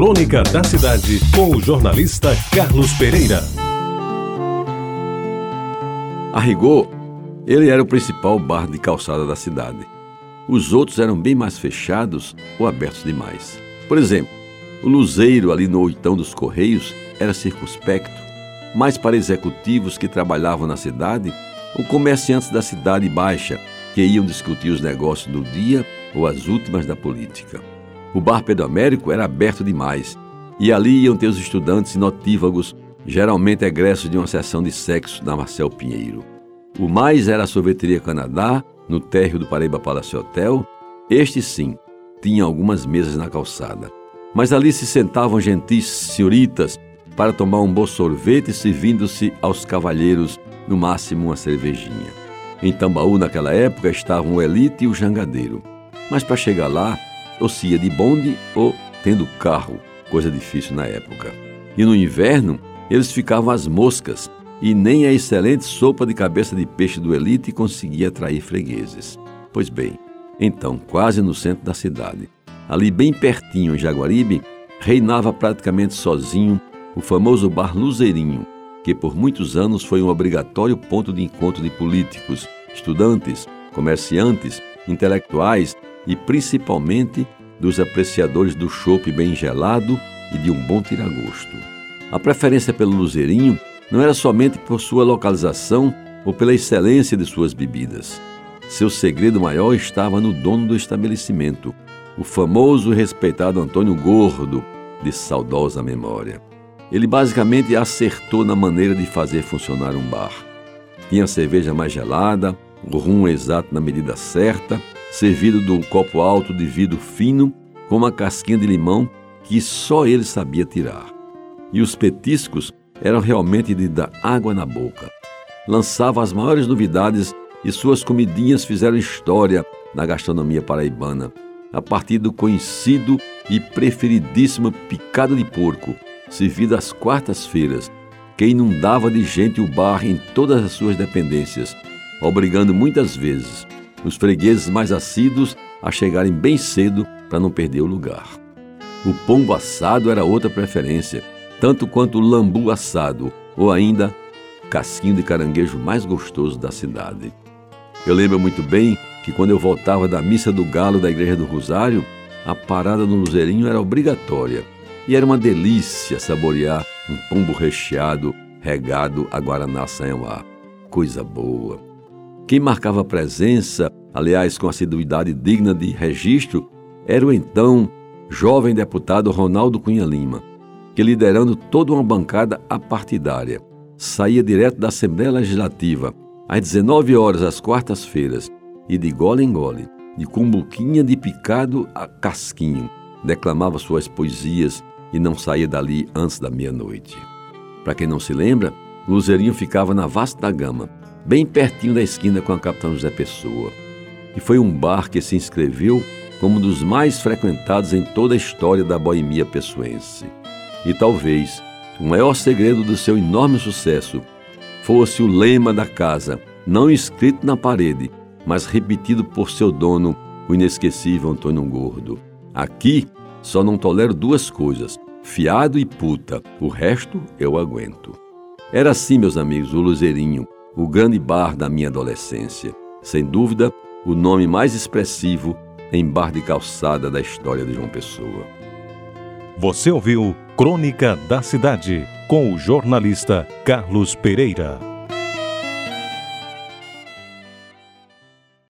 Crônica da Cidade, com o jornalista Carlos Pereira. A rigor, ele era o principal bar de calçada da cidade. Os outros eram bem mais fechados ou abertos demais. Por exemplo, o Luzeiro, ali no Oitão dos Correios, era circunspecto, mais para executivos que trabalhavam na cidade ou comerciantes da cidade baixa que iam discutir os negócios do dia ou as últimas da política. O bar Pedro Américo era aberto demais, e ali iam ter os estudantes notívagos, geralmente egressos de uma sessão de sexo na Marcel Pinheiro. O mais era a sorveteria Canadá, no térreo do Paraíba Palace Hotel. Este sim, tinha algumas mesas na calçada. Mas ali se sentavam gentis senhoritas para tomar um bom sorvete, servindo-se aos cavalheiros, no máximo uma cervejinha. Em Tambaú, naquela época, estavam o Elite e o Jangadeiro. Mas para chegar lá, ou se ia de bonde ou tendo carro, coisa difícil na época. E no inverno, eles ficavam às moscas, e nem a excelente sopa de cabeça de peixe do Elite conseguia atrair fregueses. Pois bem, então, quase no centro da cidade, ali bem pertinho em Jaguaribe, reinava praticamente sozinho o famoso bar Luzeirinho, que por muitos anos foi um obrigatório ponto de encontro de políticos, estudantes, comerciantes, intelectuais e principalmente dos apreciadores do chopp bem gelado e de um bom tiragosto. A preferência pelo luzeirinho não era somente por sua localização ou pela excelência de suas bebidas. Seu segredo maior estava no dono do estabelecimento, o famoso e respeitado Antônio Gordo, de saudosa memória. Ele basicamente acertou na maneira de fazer funcionar um bar. Tinha cerveja mais gelada, o rum exato na medida certa, servido de um copo alto de vidro fino com uma casquinha de limão que só ele sabia tirar. E os petiscos eram realmente de dar água na boca. Lançava as maiores novidades e suas comidinhas fizeram história na gastronomia paraibana, a partir do conhecido e preferidíssimo picado de porco, servida às quartas-feiras, que inundava de gente o bar em todas as suas dependências, obrigando muitas vezes os fregueses mais assíduos a chegarem bem cedo para não perder o lugar. O pombo assado era outra preferência, tanto quanto o lambu assado, ou ainda casquinho de caranguejo mais gostoso da cidade. Eu lembro muito bem que quando eu voltava da missa do galo da Igreja do Rosário, a parada no Luzerinho era obrigatória e era uma delícia saborear um pombo recheado regado a Guaraná Sanhamá. Coisa boa. Quem marcava presença, aliás, com assiduidade digna de registro, era o então jovem deputado Ronaldo Cunha Lima, que liderando toda uma bancada apartidária, saía direto da Assembleia Legislativa às 19 horas às quartas-feiras e de gole em gole, de cumbuquinha de picado a casquinho, declamava suas poesias e não saía dali antes da meia-noite. Para quem não se lembra, Luzerinho ficava na Vasta da Gama, bem pertinho da esquina com a Capitão José Pessoa. E foi um bar que se inscreveu como um dos mais frequentados em toda a história da boemia pessoense. E talvez o maior segredo do seu enorme sucesso fosse o lema da casa, não escrito na parede, mas repetido por seu dono, o inesquecível Antônio Gordo. Aqui só não tolero duas coisas: fiado e puta. O resto eu aguento. Era assim, meus amigos, o Luzerinho, o grande bar da minha adolescência. Sem dúvida, o nome mais expressivo em bar de calçada da história de João Pessoa. Você ouviu Crônica da Cidade com o jornalista Carlos Pereira.